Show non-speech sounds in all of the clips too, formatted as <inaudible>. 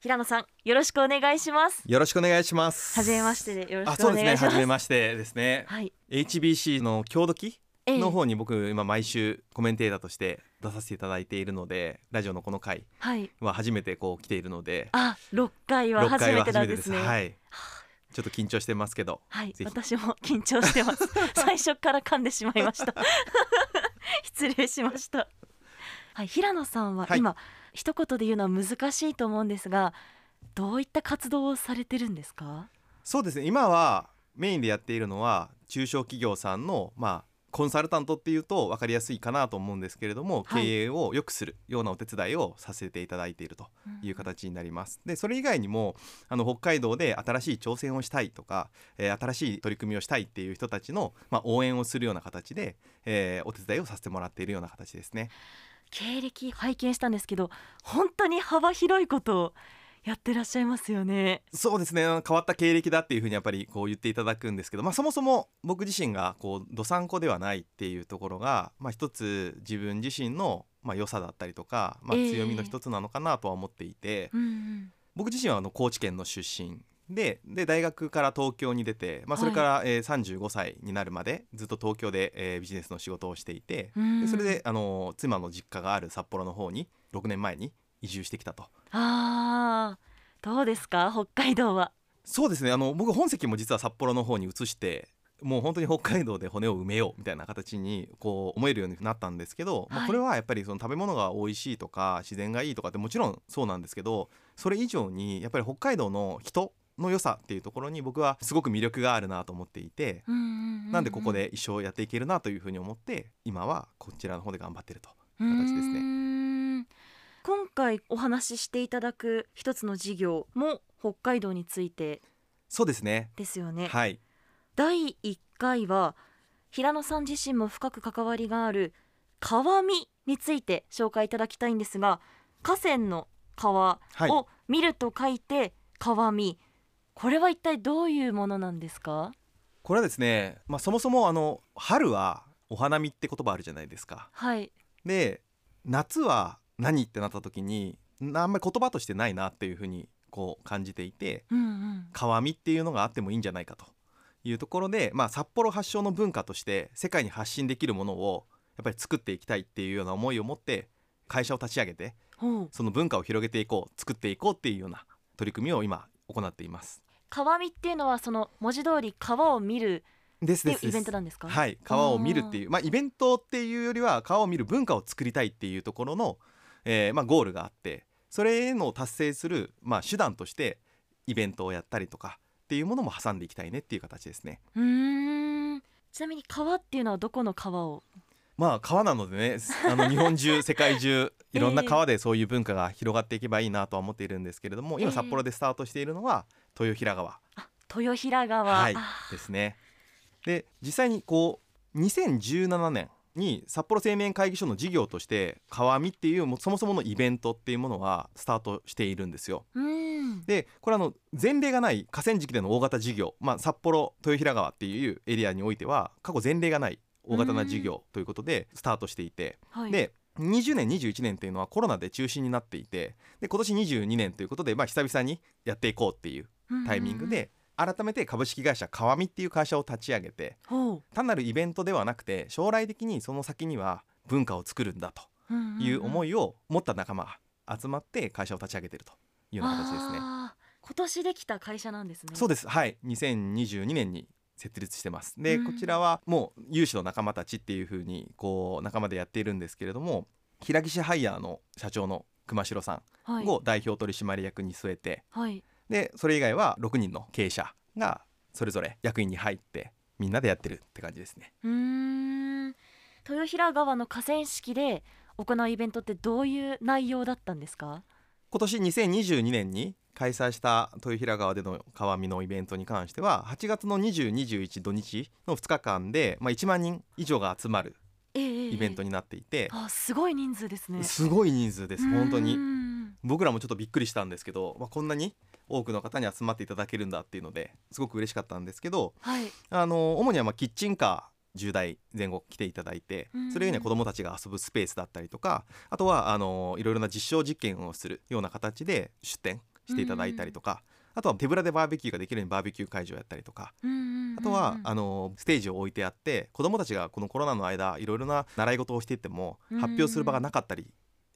平野さんよろしくお願いします。よろしくお願いします。はじめましてでよろしくお願いします。はじめましてですね、はい、HBC の郷土記？ええ。の方に僕今毎週コメンテーターとして出させていただいているのでラジオのこの回はいは初めてこう来ているので。あ六回は6回は初めてなんでね。はい。ちょっと緊張してますけど。はい。私も緊張してます。<laughs> 最初から噛んでしまいました。<laughs> 失礼しましたはい平野さんははい。今、一言で言うのは難しいと思うんですがどういった活動をされてるんですか？そうですね。今はメインでやっているのは中小企業さんのまあコンサルタントっていうと分かりやすいかなと思うんですけれども、はい。経営を良くするようなお手伝いをさせていただいているという形になります。でそれ以外にもあの北海道で新しい挑戦をしたいとか、えー新しい取り組みをしたいっていう人たちの、まあ、応援をするような形で、えーお手伝いをさせてもらっているような形ですね。経歴拝見したんですけど本当に幅広いことをやってらっしゃいますよね。そうですね。変わった経歴だっていうふうにやっぱりこう言っていただくんですけど、まあ、そもそも僕自身がこうどさんこではないっていうところが、まあ、一つ自分自身のまあ良さだったりとか、まあ、ええ。強みの一つなのかなとは思っていて、うんうん。僕自身はあの高知県の出身でで大学から東京に出て、まあ、はい。それから、えー35歳になるまでずっと東京で、えービジネスの仕事をしていて、うん。でそれであの妻の実家がある札幌の方に6年前に移住してきたと。あー。どうですか？北海道は。そうですね。あの僕本籍も実は札幌の方に移してもう本当に北海道で骨を埋めようみたいな形にこう思えるようになったんですけど、まあはい。これはやっぱりその食べ物が美味しいとか自然がいいとかってもちろんそうなんですけどそれ以上にやっぱり北海道の人の良さっていうところに僕はすごく魅力があるなと思っていて、うんうんうんうん。なんでここで一生やっていけるなというふうに思って今はこちらの方で頑張ってると形ですね。今回お話ししていただく一つの事業も北海道についてそうですね。ですよね、はい。第1回は平野さん自身も深く関わりがある川見について紹介いただきたいんですが河川の川はい。を見ると書いて川見、これは一体どういうものなんですか？これはですね、まあ、そもそもあの春はお花見って言葉あるじゃないですか。はい。で夏は何ってなった時になあんまり言葉としてないなっていうふうにこう感じていてうんうん。川見っていうのがあってもいいんじゃないかというところで、まあ、札幌発祥の文化として世界に発信できるものをやっぱり作っていきたいっていうような思いを持って会社を立ち上げてその文化を広げていこう作っていこうっていうような取り組みを今行っています。川見っていうのはその文字通り川を見るですですイベントなんですか？はい川を見るっていうまあイベントっていうよりは川を見る文化を作りたいっていうところの、えーまあ、ゴールがあってそれの達成する、まあ、手段としてイベントをやったりとかっていうものも挟んでいきたいねっていう形ですね。うーん。ちなみに川っていうのはどこの川を？まあ川なのでねあの <laughs> 日本中世界中いろんなええ川でそういう文化が広がっていけばいいなとは思っているんですけれども今ええ札幌でスタートしているのは豊平川。豊平川、はいあですね。で実際にこう2017年に札幌製麺会議所の事業として川見っていうもうそもそものイベントっていうものはスタートしているんですよ。うーん。でこれあの前例がない河川敷での大型事業、まあ、札幌豊平川っていうエリアにおいては過去前例がない大型な事業ということでスタートしていて、はい、で20年21年っていうのはコロナで中止になっていてで今年22年ということで、まあ、久々にやっていこうっていうタイミングで改めて株式会社川見っていう会社を立ち上げて単なるイベントではなくて将来的にその先には文化を作るんだという思いいを持った仲間が集まって会社を立ち上げているというような形ですね。今年できた会社なんですね。そうです。はい。2022年に設立してます。でうん。こちらはもう有志の仲間たちっていう風にこう仲間でやっているんですけれども平岸ハイヤーの社長の熊代さはい。んを代表取締役に据えて、はいでそれ以外は6人の経営者がそれぞれ役員に入ってみんなでやってるって感じですね。うーん。豊平川の河川敷で行うイベントってどういう内容だったんですか？今年2022年に開催した豊平川での川見のイベントに関しては8月の2021土日の2日間で、まあ、1万人以上が集まるイベントになっていて、あすごい人数ですね。すごい人数です本当に。うん。僕らもちょっとびっくりしたんですけど、まあ、こんなに多くの方に集まっていただけるんだっていうのですごく嬉しかったんですけどはい。あの主にはまあキッチンカー10台前後来ていただいてうん。それ以外には子どもたちが遊ぶスペースだったりとかあとはあのいろいろな実証実験をするような形で出店していただいたりとかあとは手ぶらでバーベキューができるようにバーベキュー会場をやったりとかあとはあのステージを置いてあって子どもたちがこのコロナの間いろいろな習い事をしていってもうん。発表する場がなかったり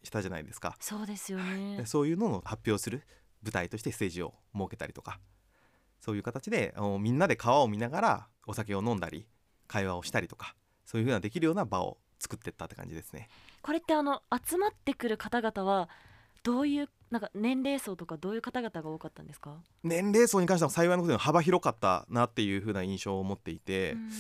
したじゃないですか。そうですよね。でそういうのを発表する舞台としてステージを設けたりとかそういう形でみんなで川を見ながらお酒を飲んだり会話をしたりとかそういうふうなできるような場を作っていったって感じですね。これってあの集まってくる方々はどういうなんか年齢層とかどういう方々が多かったんですか、年齢層に関しては幸いなことに幅広かったなっていうふうな印象を持っていて、うん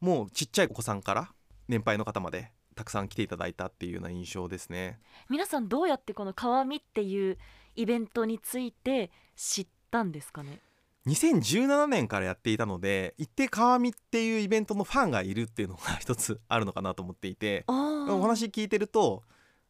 もうちっちゃいお子さんから年配の方までたくさん来ていただいたっていうような印象ですね。皆さんどうやってこの川見っていうイベントについて知ったんですかね？2017年からやっていたので一定川見っていうイベントのファンがいるっていうのが一つあるのかなと思っていてお話聞いてると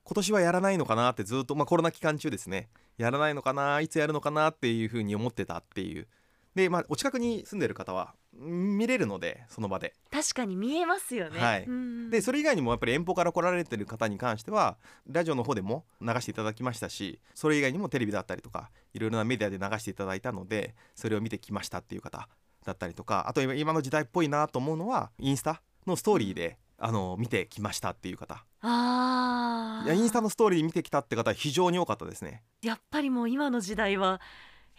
今年はやらないのかなってずっと、まあ、コロナ期間中ですね。やらないのかないつやるのかなっていうふうに思ってたっていう。で、まあ、お近くに住んでる方はん見れるのでその場で。確かに見えますよね、はい。うんでそれ以外にもやっぱり遠方から来られてる方に関してはラジオの方でも流していただきましたしそれ以外にもテレビだったりとかいろいろなメディアで流していただいたのでそれを見てきましたっていう方だったりとかあと今今の時代っぽいなと思うのはインスタのストーリーであの見てきましたっていう方。あー。いやインスタのストーリー見てきたって方は非常に多かったですね。やっぱりもう今の時代は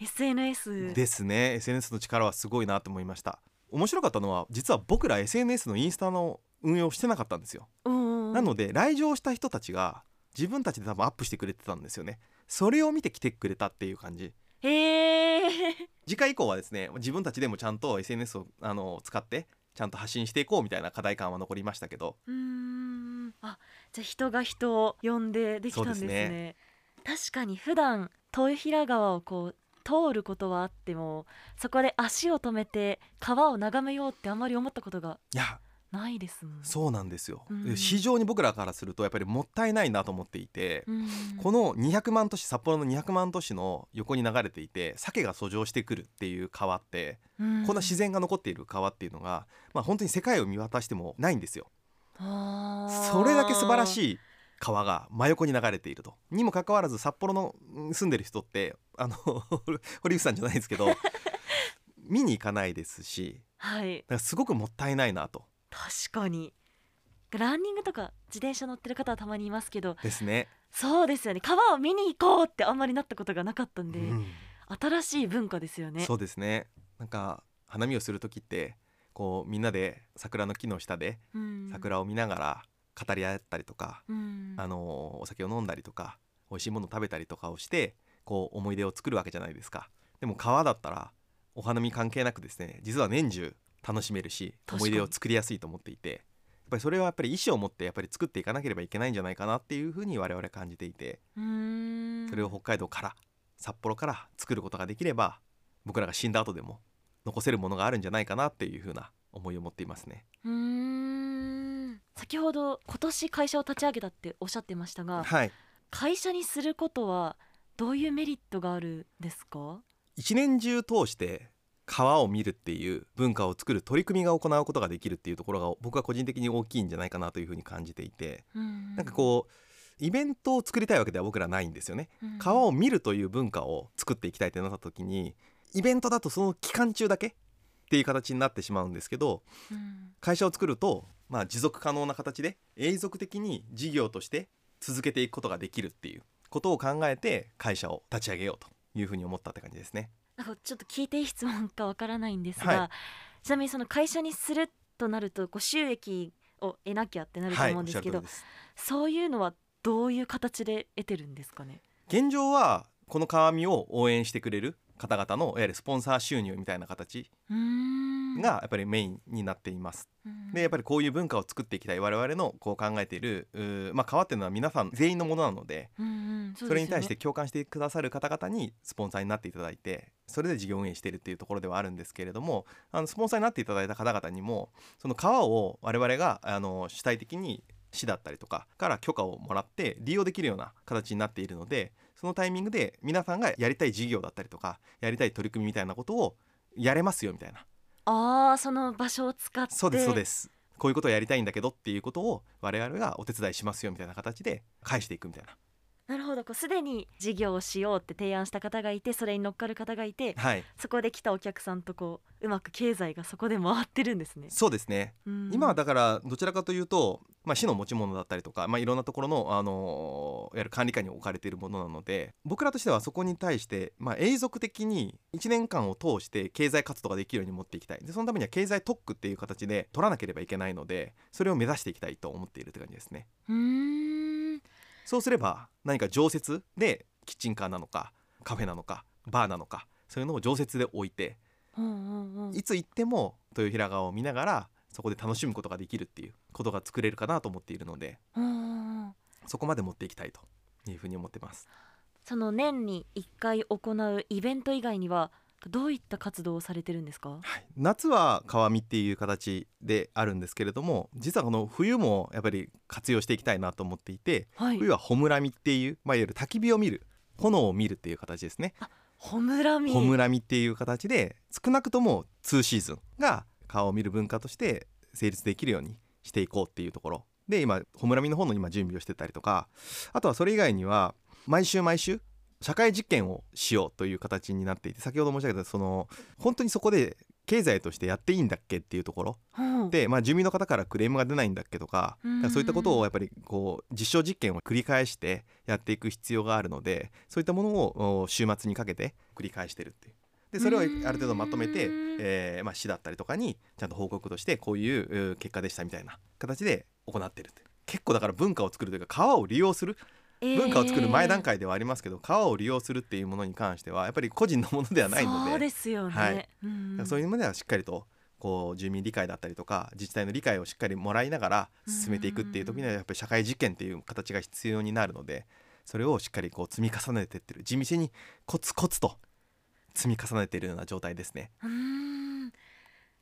SNS ですね SNS の力はすごいなと思いました。面白かったのは実は僕ら SNS のインスタの運用をしてなかったんですよ。うんなので来場した人たちが自分たちで多分アップしてくれてたんですよね。それを見て来てくれたっていう感じ。へえ次回以降はですね自分たちでもちゃんと SNS をあの使ってちゃんと発信していこうみたいな課題感は残りましたけどうーんあじゃあ人が人を呼んでできたんですねそうです確かに普段豊平川をこう通ることはあってもそこで足を止めて川を眺めようってあんまり思ったことがいや。ないですもん。そうなんですよ、うん。非常に僕らからするとやっぱりもったいないなと思っていて、うん。この200万都市札幌の200万都市の横に流れていて鮭が遡上してくるっていう川って、うん。こんな自然が残っている川っていうのが、まあ、本当に世界を見渡してもないんですよ。それだけ素晴らしい川が真横に流れていると。にもかかわらず札幌のうん住んでる人ってあの <laughs> 堀内さんじゃないですけど <laughs> 見に行かないですしはい。だからすごくもったいないなと。確かに。ランニングとか自転車乗ってる方はたまにいますけどですね。そうですよね。川を見に行こうってあんまりなったことがなかったんで、うん。新しい文化ですよね。そうですね。なんか花見をする時ってこうみんなで桜の木の下でうん。桜を見ながら語り合ったりとか、うん。あのお酒を飲んだりとか美味しいものを食べたりとかをしてこう思い出を作るわけじゃないですか。でも川だったらお花見関係なくですね実は年中楽しめるし思い出を作りやすいと思っていてやっぱりそれはやっぱり意思を持ってやっぱり作っていかなければいけないんじゃないかなっていうふうに我々感じていてそれを北海道から札幌から作ることができれば僕らが死んだ後でも残せるものがあるんじゃないかなっていうふうな思いを持っていますね。うーん先ほど今年会社を立ち上げたっておっしゃってましたがはい。会社にすることはどういうメリットがあるんですか？一年中通して川を見るっていう文化を作る取り組みが行うことができるっていうところが僕は個人的に大きいんじゃないかなというふうに感じていて。なんかこうイベントを作りたいわけでは僕らないんですよね。うん。川を見るという文化を作っていきたいってなった時にイベントだとその期間中だけっていう形になってしまうんですけどうん。会社を作ると、まあ、持続可能な形で永続的に事業として続けていくことができるっていうことを考えて会社を立ち上げようというふうに思ったって感じですね。なんかちょっと聞いていい質問かわからないんですが、はいちなみにその会社にするとなるとこう収益を得なきゃってなるとはい、思うんですけど、おっしゃる通りですそういうのはどういう形で得てるんですかね現状はこの川見を応援してくれる方々のいわゆるスポンサー収入みたいな形がやっぱりメインになっています。うん。でやっぱりこういう文化を作っていきたい我々のこう考えているまあ川っていうのは皆さん全員のものなのでうんうん。それに対してう共感してくださる方々にスポンサーになっていただいてそれで事業運営しているっていうところではあるんですけれどもあのスポンサーになっていただいた方々にもその川を我々があの主体的に市だったりとかから許可をもらって利用できるような形になっているのでそのタイミングで皆さんがやりたい事業だったりとかやりたい取り組みみたいなことをやれますよみたいな。ああその場所を使って。そうですそうです。こういうことをやりたいんだけどっていうことを我々がお手伝いしますよみたいな形で返していくみたいななるほど。こうすでに事業をしようって提案した方がいてそれに乗っかる方がいてはい。そこで来たお客さんとこううまく経済がそこで回ってるんですね。そうですね。うん。今はだからどちらかというと、まあ、市の持ち物だったりとか、まあ、いろんなところの、あのいわゆる管理下に置かれているものなので僕らとしてはそこに対して、まあ、永続的に1年間を通して経済活動ができるように持っていきたい。でそのためには経済特区っていう形で取らなければいけないのでそれを目指していきたいと思っているって感じですね。うーんそうすれば何か常設でキッチンカーなのかカフェなのかバーなのかそういうのを常設で置いてうんうんうんいつ行っても豊平川を見ながらそこで楽しむことができるっていうことが作れるかなと思っているのでうんうんうんそこまで持っていきたいというふうに思ってます。その年に1回行うイベント以外にはどういった活動をされてるんですか？はい、夏は川見っていう形であるんですけれども実はこの冬もやっぱり活用していきたいなと思っていてはい。冬は穂村見っていう、まあ、いわゆる焚き火を見る炎を見るっていう形ですね。ほむらみ穂村見っていう形で少なくとも2シーズンが川を見る文化として成立できるようにしていこうっていうところ。で今穂村見の方の今準備をしてたりとかあとはそれ以外には毎週毎週社会実験をしようという形になっていて先ほど申し上げたその本当にそこで経済としてやっていいんだっけっていうところ。うん。で、まあ、住民の方からクレームが出ないんだっけとかそういったことをやっぱりこう実証実験を繰り返してやっていく必要があるのでそういったものをお週末にかけて繰り返してるっていう。でそれをある程度まとめてうん、えーまあ、市だったりとかにちゃんと報告としてこういう結果でしたみたいな形で行ってるって。結構だから文化を作るというか川を利用する文化を作る前段階ではありますけど、川を利用するっていうものに関してはやっぱり個人のものではないのでそうですよね、はい。うそういう意味ではしっかりとこう住民理解だったりとか自治体の理解をしっかりもらいながら進めていくっていう時にはやっぱり社会実験っていう形が必要になるのでそれをしっかりこう積み重ねてってる地道にコツコツと積み重ねているような状態ですね。うーん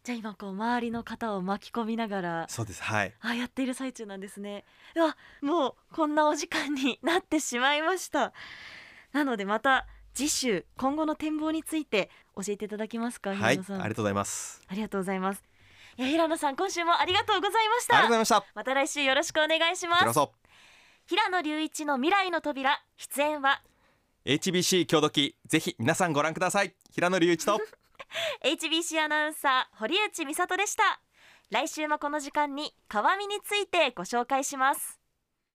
じゃあ今こう周りの方を巻き込みながらそうです。はい。あやっている最中なんですね。うわもうこんなお時間になってしまいました。なのでまた次週今後の展望について教えていただけますかはい平野さん、ありがとうございます。ありがとうございます。いや平野さん今週もありがとうございましありがとうたございました。また来週よろしくお願いします。平野隆一の未来の扉出演は？HBC 郷土記ぜひ皆さんご覧ください。平野隆一と HBC アナウンサー堀内美里でした。来週もこの時間に川見についてご紹介します。